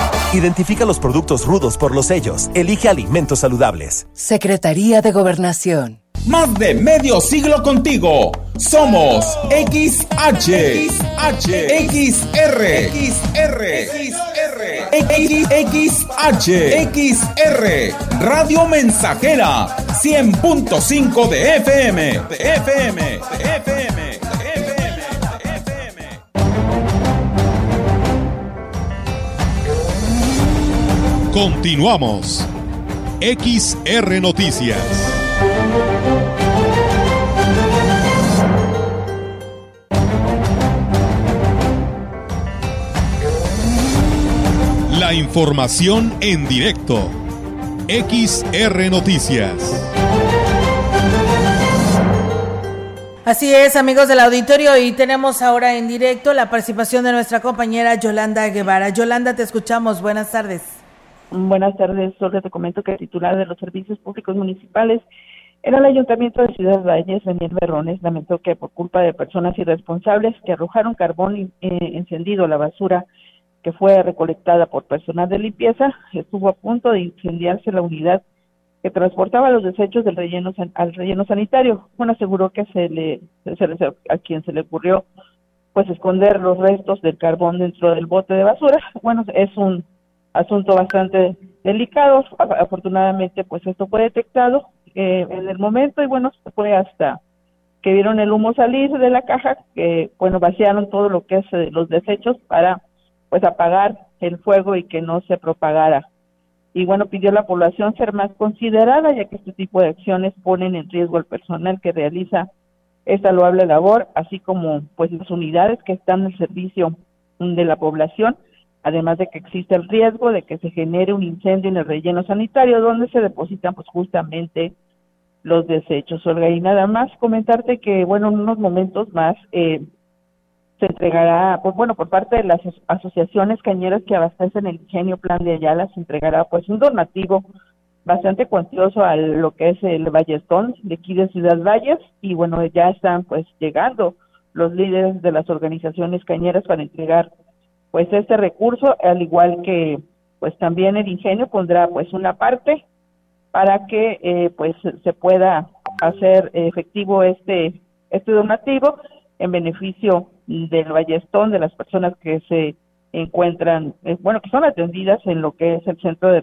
Identifica los productos rudos por los sellos. Elige alimentos saludables. Secretaría de Gobernación. Más de medio siglo contigo. Somos XH, XH, XR, XR, XR, XH, XR, Radio Mensajera, 100.5 de FM, de FM, de FM, de FM. Continuamos. XR Noticias. La información en directo. XR Noticias. Así es, amigos del auditorio, y tenemos ahora en directo la participación de nuestra compañera Yolanda Guevara. Yolanda, te escuchamos. Buenas tardes. Buenas tardes, solo te comento que el titular de los servicios públicos municipales en el Ayuntamiento de Ciudad Valles, Daniel Berrones, lamentó que por culpa de personas irresponsables que arrojaron carbón eh, encendido a la basura que fue recolectada por personal de limpieza, estuvo a punto de incendiarse la unidad que transportaba los desechos del relleno al relleno sanitario. Bueno, aseguró que se le, se le, a quien se le ocurrió pues esconder los restos del carbón dentro del bote de basura. Bueno, es un asunto bastante delicado. Afortunadamente, pues esto fue detectado eh, en el momento y bueno, fue hasta que vieron el humo salir de la caja, que bueno, vaciaron todo lo que es eh, los desechos para pues apagar el fuego y que no se propagara. Y bueno, pidió a la población ser más considerada, ya que este tipo de acciones ponen en riesgo al personal que realiza esta loable labor, así como pues las unidades que están al servicio de la población, además de que existe el riesgo de que se genere un incendio en el relleno sanitario donde se depositan pues justamente los desechos. Olga, y nada más comentarte que, bueno, en unos momentos más eh, se entregará, pues bueno, por parte de las asociaciones cañeras que abastecen el ingenio Plan de Ayala, se entregará pues un donativo bastante cuantioso a lo que es el Ballestón de aquí de Ciudad Valles y bueno, ya están pues llegando los líderes de las organizaciones cañeras para entregar pues este recurso, al igual que pues también el ingenio pondrá pues una parte para que eh, pues se pueda hacer efectivo este este donativo en beneficio del Ballestón de las personas que se encuentran, eh, bueno, que son atendidas en lo que es el Centro de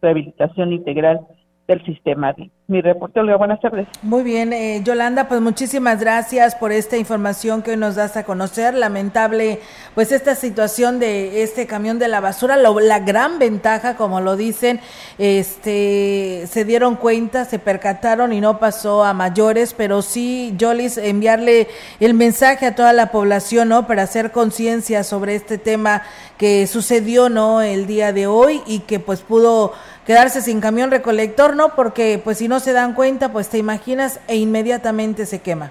Rehabilitación Integral del sistema. Mi reporte, Olga, buenas tardes. Muy bien, eh, Yolanda, pues muchísimas gracias por esta información que hoy nos das a conocer. Lamentable, pues esta situación de este camión de la basura, la gran ventaja, como lo dicen, este, se dieron cuenta, se percataron y no pasó a mayores, pero sí, Jolis, enviarle el mensaje a toda la población, ¿no? Para hacer conciencia sobre este tema que sucedió, ¿no? El día de hoy y que pues pudo quedarse sin camión recolector, ¿no? Porque pues si no se dan cuenta, pues te imaginas e inmediatamente se quema.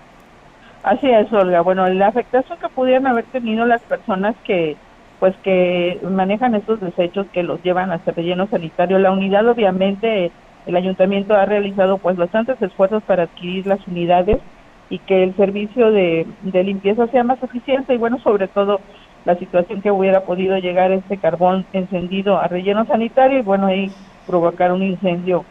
Así es, Olga. Bueno, la afectación que pudieran haber tenido las personas que pues que manejan estos desechos que los llevan hasta relleno sanitario, la unidad obviamente el ayuntamiento ha realizado pues bastantes esfuerzos para adquirir las unidades y que el servicio de, de limpieza sea más eficiente y bueno, sobre todo la situación que hubiera podido llegar este carbón encendido a relleno sanitario y bueno, ahí provocar un incendio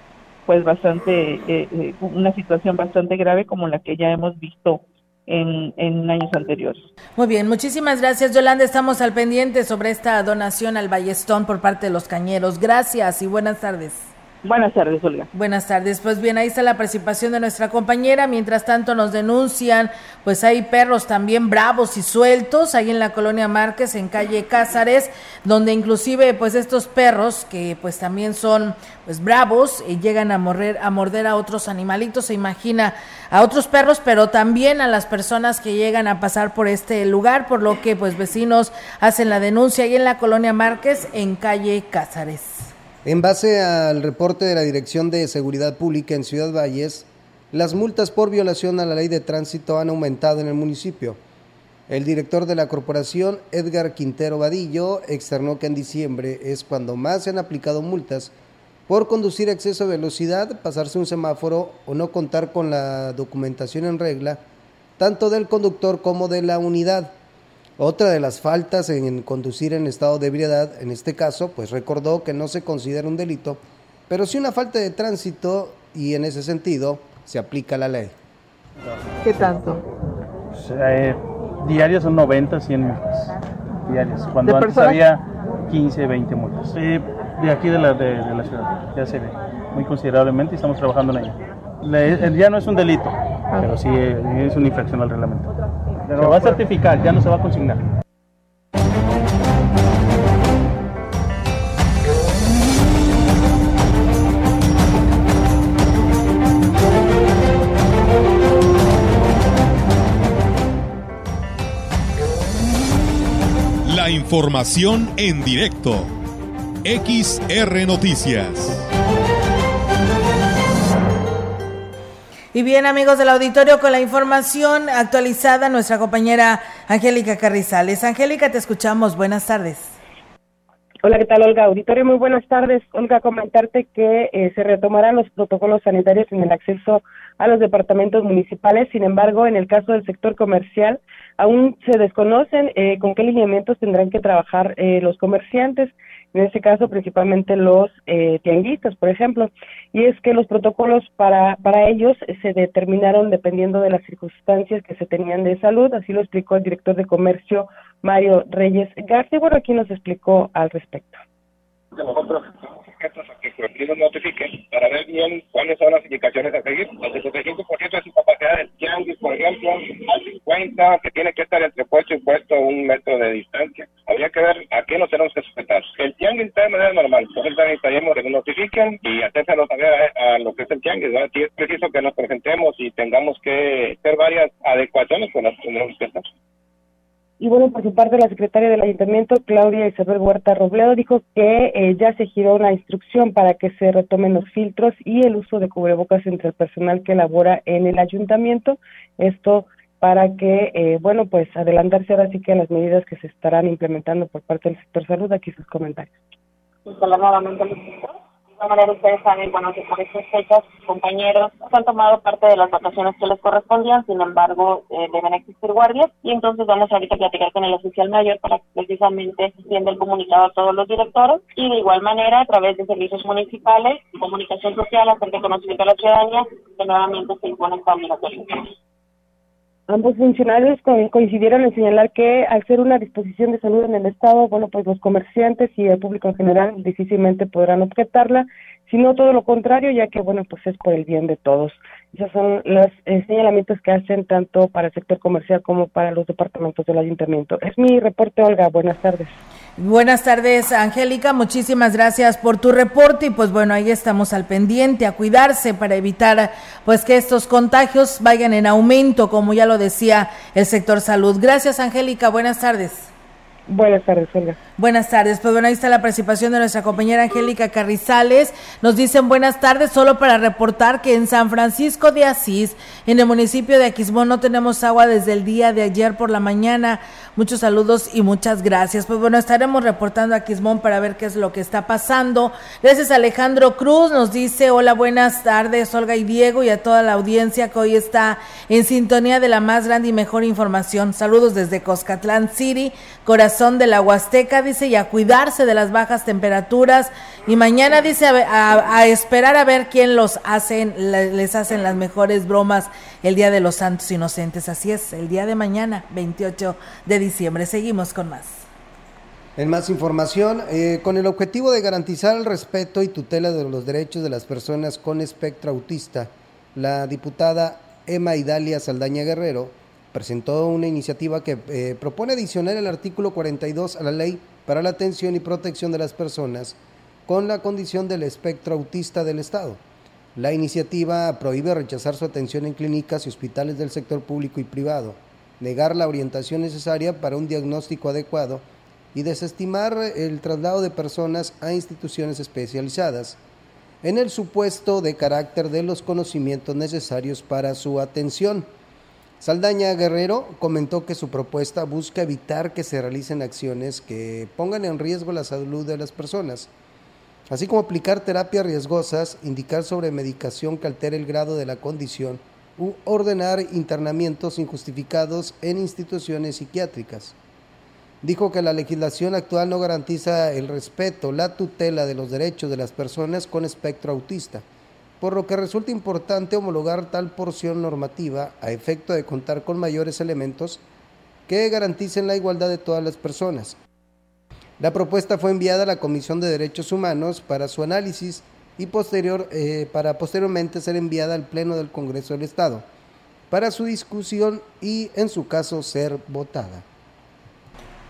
pues bastante, eh, eh, una situación bastante grave como la que ya hemos visto en, en, años anteriores. Muy bien, muchísimas gracias Yolanda, estamos al pendiente sobre esta donación al Ballestón por parte de los cañeros. Gracias y buenas tardes. Buenas tardes, Olga. Buenas tardes. Pues bien, ahí está la participación de nuestra compañera. Mientras tanto nos denuncian, pues hay perros también bravos y sueltos ahí en la colonia Márquez, en calle Cázares, donde inclusive pues estos perros que pues también son pues bravos y llegan a morder, a morder a otros animalitos, se imagina a otros perros, pero también a las personas que llegan a pasar por este lugar, por lo que pues vecinos hacen la denuncia ahí en la colonia Márquez, en calle Cázares. En base al reporte de la Dirección de Seguridad Pública en Ciudad Valles, las multas por violación a la ley de tránsito han aumentado en el municipio. El director de la corporación, Edgar Quintero Vadillo, externó que en diciembre es cuando más se han aplicado multas por conducir a exceso de velocidad, pasarse un semáforo o no contar con la documentación en regla, tanto del conductor como de la unidad. Otra de las faltas en conducir en estado de ebriedad, en este caso, pues recordó que no se considera un delito, pero sí una falta de tránsito y en ese sentido se aplica la ley. ¿Qué tanto? Eh, diarios son 90, 100 multas. Diarios. Cuando antes había 15, 20 multas. de aquí de la, de, la, ciudad, ya se ve muy considerablemente y estamos trabajando en ello. ya no es un delito, pero sí es una infracción al reglamento se va a certificar, ya no se va a consignar. La información en directo. XR Noticias. Y bien, amigos del auditorio, con la información actualizada, nuestra compañera Angélica Carrizales. Angélica, te escuchamos. Buenas tardes. Hola, ¿qué tal, Olga? Auditorio, muy buenas tardes. Olga, comentarte que eh, se retomarán los protocolos sanitarios en el acceso a los departamentos municipales. Sin embargo, en el caso del sector comercial, aún se desconocen eh, con qué lineamientos tendrán que trabajar eh, los comerciantes en este caso principalmente los eh, tianguistas, por ejemplo, y es que los protocolos para, para ellos se determinaron dependiendo de las circunstancias que se tenían de salud, así lo explicó el director de comercio Mario Reyes García, bueno, aquí nos explicó al respecto a que nos notifiquen para ver bien cuáles son las indicaciones a seguir. El 75% de su capacidad del tianguis, por ejemplo, al 50, que tiene que estar entre puesto y puesto un metro de distancia. Habría que ver a qué nos tenemos que sujetar. El tianguis está de manera normal, eso necesitaríamos que nos notifiquen y hacérselo saber a, lo que es el tianguis. Si es preciso que nos presentemos y tengamos que hacer varias adecuaciones, pues las tenemos que hacer. Y bueno, por su parte, la secretaria del ayuntamiento, Claudia Isabel Huerta Robledo, dijo que eh, ya se giró una instrucción para que se retomen los filtros y el uso de cubrebocas entre el personal que labora en el ayuntamiento. Esto para que, eh, bueno, pues adelantarse ahora sí que a las medidas que se estarán implementando por parte del sector salud. Aquí sus comentarios. nuevamente de manera ustedes saben, bueno, que por estas fechas compañeros han tomado parte de las vacaciones que les correspondían, sin embargo eh, deben existir guardias y entonces vamos ahorita a platicar con el oficial mayor para que precisamente extienda el comunicado a todos los directores y de igual manera a través de servicios municipales, comunicación social, hacer conocimiento a la ciudadanía que nuevamente se impone esta obligatoriedad. Ambos funcionarios coincidieron en señalar que al ser una disposición de salud en el Estado, bueno, pues los comerciantes y el público en general difícilmente podrán objetarla, sino todo lo contrario, ya que, bueno, pues es por el bien de todos. Esos son los señalamientos que hacen tanto para el sector comercial como para los departamentos del ayuntamiento. Es mi reporte, Olga. Buenas tardes. Buenas tardes, Angélica. Muchísimas gracias por tu reporte y pues bueno, ahí estamos al pendiente a cuidarse para evitar pues que estos contagios vayan en aumento, como ya lo decía el sector salud. Gracias, Angélica. Buenas tardes. Buenas tardes, Olga. Buenas tardes. Pues bueno, ahí está la participación de nuestra compañera Angélica Carrizales. Nos dicen buenas tardes, solo para reportar que en San Francisco de Asís, en el municipio de Aquismón, no tenemos agua desde el día de ayer por la mañana. Muchos saludos y muchas gracias. Pues bueno, estaremos reportando a Aquismón para ver qué es lo que está pasando. Gracias Alejandro Cruz. Nos dice hola, buenas tardes, Olga y Diego, y a toda la audiencia que hoy está en sintonía de la más grande y mejor información. Saludos desde Coscatlán City, corazón de la Huasteca dice, y a cuidarse de las bajas temperaturas. Y mañana dice, a, esperar a ver quién los hacen, les hacen las mejores bromas el Día de los Santos Inocentes. Así es, el día de mañana, 28 de diciembre. Seguimos con más. En más información, eh, con el objetivo de garantizar el respeto y tutela de los derechos de las personas con espectro autista, la diputada Emma Idalia Saldaña Guerrero presentó una iniciativa que eh, propone adicionar el artículo 42 a la ley para la atención y protección de las personas con la condición del espectro autista del Estado. La iniciativa prohíbe rechazar su atención en clínicas y hospitales del sector público y privado, negar la orientación necesaria para un diagnóstico adecuado y desestimar el traslado de personas a instituciones especializadas en el supuesto de carácter de los conocimientos necesarios para su atención. Saldaña Guerrero comentó que su propuesta busca evitar que se realicen acciones que pongan en riesgo la salud de las personas, así como aplicar terapias riesgosas, indicar sobre medicación que altere el grado de la condición u ordenar internamientos injustificados en instituciones psiquiátricas. Dijo que la legislación actual no garantiza el respeto, la tutela de los derechos de las personas con espectro autista por lo que resulta importante homologar tal porción normativa a efecto de contar con mayores elementos que garanticen la igualdad de todas las personas. La propuesta fue enviada a la Comisión de Derechos Humanos para su análisis y posterior, eh, para posteriormente ser enviada al Pleno del Congreso del Estado para su discusión y, en su caso, ser votada.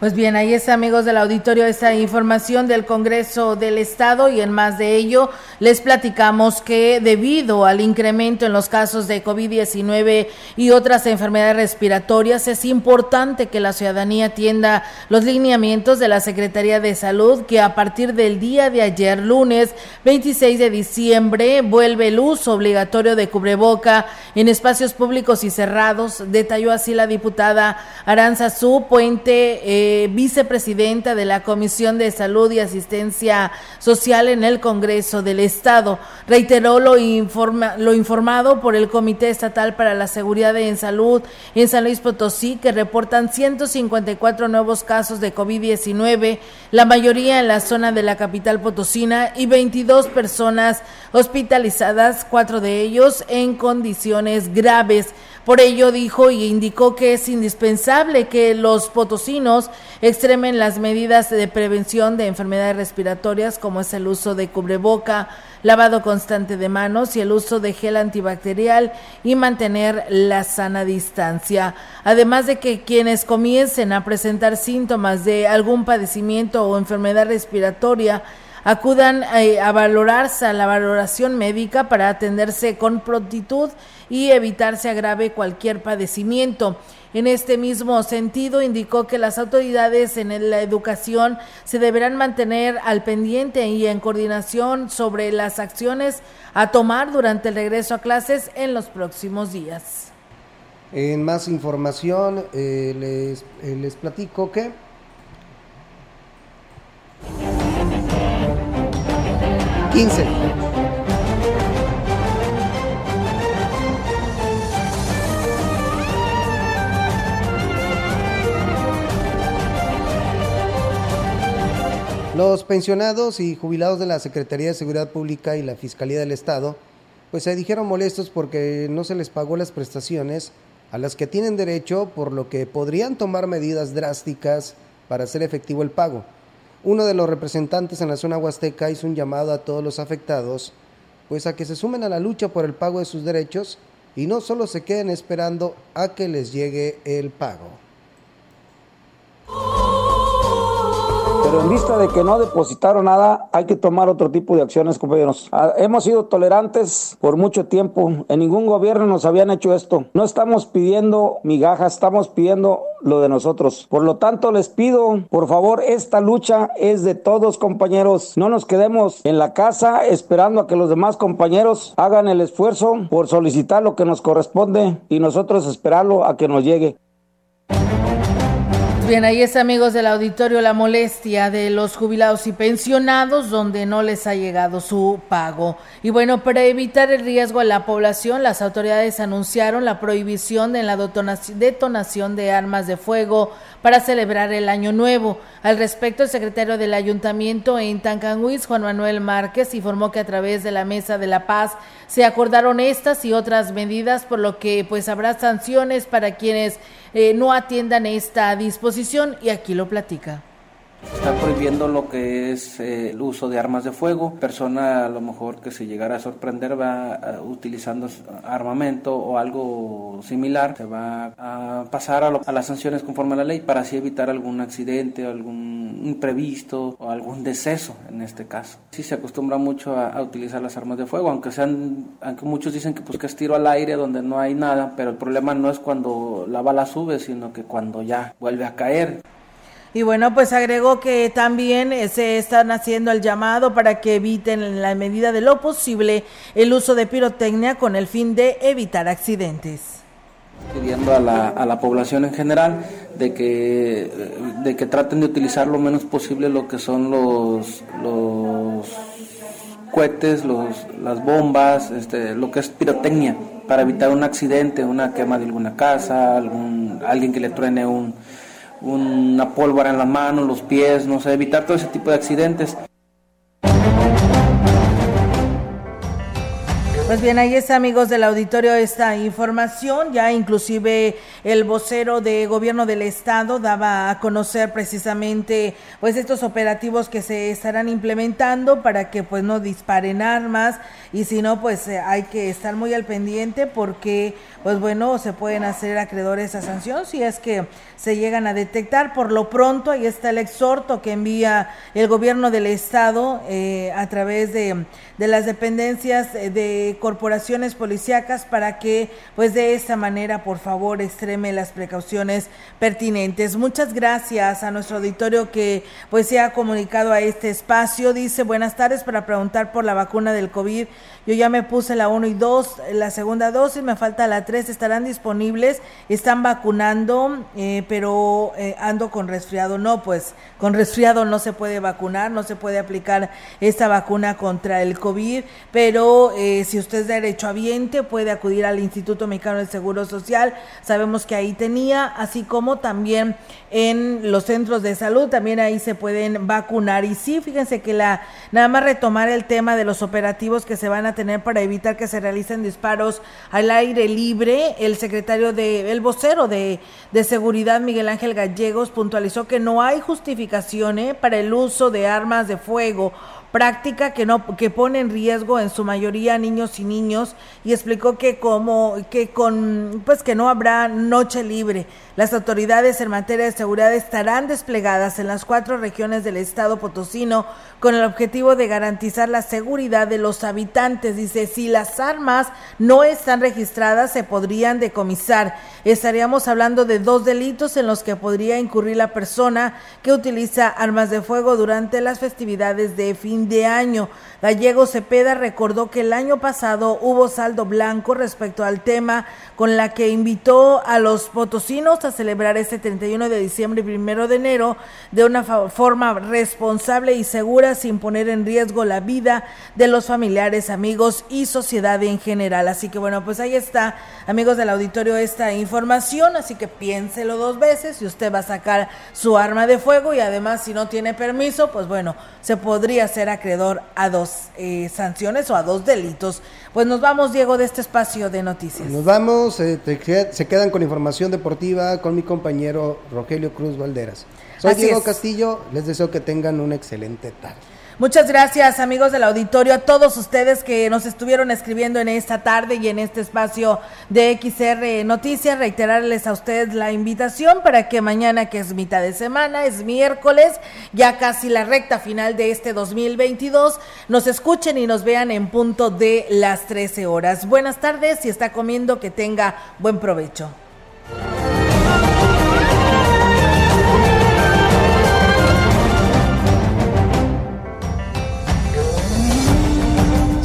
Pues bien, ahí está, amigos del auditorio, esta información del Congreso del Estado y en más de ello les platicamos que debido al incremento en los casos de COVID-19 y otras enfermedades respiratorias, es importante que la ciudadanía atienda los lineamientos de la Secretaría de Salud que a partir del día de ayer, lunes 26 de diciembre, vuelve el uso obligatorio de cubreboca en espacios públicos y cerrados. Detalló así la diputada Aranza Su Puente. Eh, vicepresidenta de la Comisión de Salud y Asistencia Social en el Congreso del Estado. Reiteró lo, informa, lo informado por el Comité Estatal para la Seguridad en Salud en San Luis Potosí, que reportan 154 nuevos casos de COVID-19, la mayoría en la zona de la capital potosina y 22 personas hospitalizadas, cuatro de ellos en condiciones graves. Por ello dijo y indicó que es indispensable que los potosinos extremen las medidas de prevención de enfermedades respiratorias como es el uso de cubreboca, lavado constante de manos y el uso de gel antibacterial y mantener la sana distancia. Además de que quienes comiencen a presentar síntomas de algún padecimiento o enfermedad respiratoria acudan eh, a valorarse a la valoración médica para atenderse con prontitud y evitarse agrave cualquier padecimiento. En este mismo sentido, indicó que las autoridades en la educación se deberán mantener al pendiente y en coordinación sobre las acciones a tomar durante el regreso a clases en los próximos días. En más información, eh, les, eh, les platico que Quince. Los pensionados y jubilados de la Secretaría de Seguridad Pública y la Fiscalía del Estado, pues se dijeron molestos porque no se les pagó las prestaciones a las que tienen derecho, por lo que podrían tomar medidas drásticas para hacer efectivo el pago. Uno de los representantes en la zona huasteca hizo un llamado a todos los afectados, pues a que se sumen a la lucha por el pago de sus derechos y no solo se queden esperando a que les llegue el pago. Pero en vista de que no depositaron nada, hay que tomar otro tipo de acciones, compañeros. Ah, hemos sido tolerantes por mucho tiempo. En ningún gobierno nos habían hecho esto. No estamos pidiendo migajas, estamos pidiendo lo de nosotros. Por lo tanto, les pido, por favor, esta lucha es de todos, compañeros. No nos quedemos en la casa esperando a que los demás compañeros hagan el esfuerzo por solicitar lo que nos corresponde y nosotros esperarlo a que nos llegue. Bien, ahí es amigos del auditorio la molestia de los jubilados y pensionados donde no les ha llegado su pago. Y bueno, para evitar el riesgo a la población, las autoridades anunciaron la prohibición de la detonación de armas de fuego para celebrar el año nuevo. Al respecto, el secretario del ayuntamiento en Tancanhuiz, Juan Manuel Márquez, informó que a través de la Mesa de la Paz se acordaron estas y otras medidas, por lo que pues habrá sanciones para quienes eh, no atiendan esta disposición y aquí lo platica. Está prohibiendo lo que es eh, el uso de armas de fuego. Persona a lo mejor que se llegara a sorprender va eh, utilizando armamento o algo similar, se va a pasar a, las sanciones conforme a la ley para así evitar algún accidente, algún imprevisto o algún deceso en este caso. Sí se acostumbra mucho a, utilizar las armas de fuego, aunque sean, aunque muchos dicen que pues que es tiro al aire donde no hay nada, pero el problema no es cuando la bala sube, sino que cuando ya vuelve a caer. Y bueno, pues agregó que también eh, se están haciendo el llamado para que eviten en la medida de lo posible el uso de pirotecnia con el fin de evitar accidentes. Pidiendo a la, a la población en general de que, de que traten de utilizar lo menos posible lo que son los, los cohetes, los, las bombas, este, lo que es pirotecnia, para evitar un accidente, una quema de alguna casa, algún, alguien que le truene un, una pólvora en la mano, los pies, no sé, evitar todo ese tipo de accidentes. Pues bien, ahí está, amigos del auditorio, esta información. Ya inclusive el vocero de gobierno del estado daba a conocer precisamente pues estos operativos que se estarán implementando para que pues no disparen armas y si no pues eh, hay que estar muy al pendiente porque pues bueno, se pueden hacer acreedores a sanción si es que se llegan a detectar. Por lo pronto, ahí está el exhorto que envía el gobierno del estado eh, a través de, de las dependencias de corporaciones policíacas para que pues de esta manera por favor extreme las precauciones pertinentes. Muchas gracias a nuestro auditorio que pues se ha comunicado a este espacio. Dice buenas tardes para preguntar por la vacuna del COVID. Yo ya me puse la 1 y 2, la segunda dosis, me falta la 3, estarán disponibles, están vacunando, eh, pero eh, ando con resfriado. No, pues con resfriado no se puede vacunar, no se puede aplicar esta vacuna contra el COVID, pero eh, si usted es derechohabiente, puede acudir al Instituto Mexicano del Seguro Social. Sabemos que ahí tenía, así como también en los centros de salud, también ahí se pueden vacunar. Y sí, fíjense que la nada más retomar el tema de los operativos que se van a tener para evitar que se realicen disparos al aire libre, el secretario de, el vocero de, de seguridad, Miguel Ángel Gallegos, puntualizó que no hay justificación ¿eh? para el uso de armas de fuego práctica que no que pone en riesgo en su mayoría niños y niños y explicó que como que con pues que no habrá noche libre. Las autoridades en materia de seguridad estarán desplegadas en las cuatro regiones del estado potosino con el objetivo de garantizar la seguridad de los habitantes. Dice, si las armas no están registradas se podrían decomisar. Estaríamos hablando de dos delitos en los que podría incurrir la persona que utiliza armas de fuego durante las festividades de fin de año. Gallego Cepeda recordó que el año pasado hubo saldo blanco respecto al tema con la que invitó a los potosinos a celebrar este 31 de diciembre y 1 de enero de una forma responsable y segura sin poner en riesgo la vida de los familiares, amigos y sociedad en general. Así que bueno, pues ahí está, amigos del auditorio, esta información, así que piénselo dos veces si usted va a sacar su arma de fuego y además si no tiene permiso, pues bueno, se podría ser acreedor a dos eh, sanciones o a dos delitos. Pues nos vamos, Diego, de este espacio de noticias. Nos vamos, eh, se quedan con información deportiva con mi compañero Rogelio Cruz Valderas. Soy Diego Castillo, les deseo que tengan una excelente tarde. Muchas gracias amigos del auditorio, a todos ustedes que nos estuvieron escribiendo en esta tarde y en este espacio de XR Noticias. Reiterarles a ustedes la invitación para que mañana, que es mitad de semana, es miércoles, ya casi la recta final de este 2022, nos escuchen y nos vean en punto de las 13 horas. Buenas tardes, si está comiendo, que tenga buen provecho.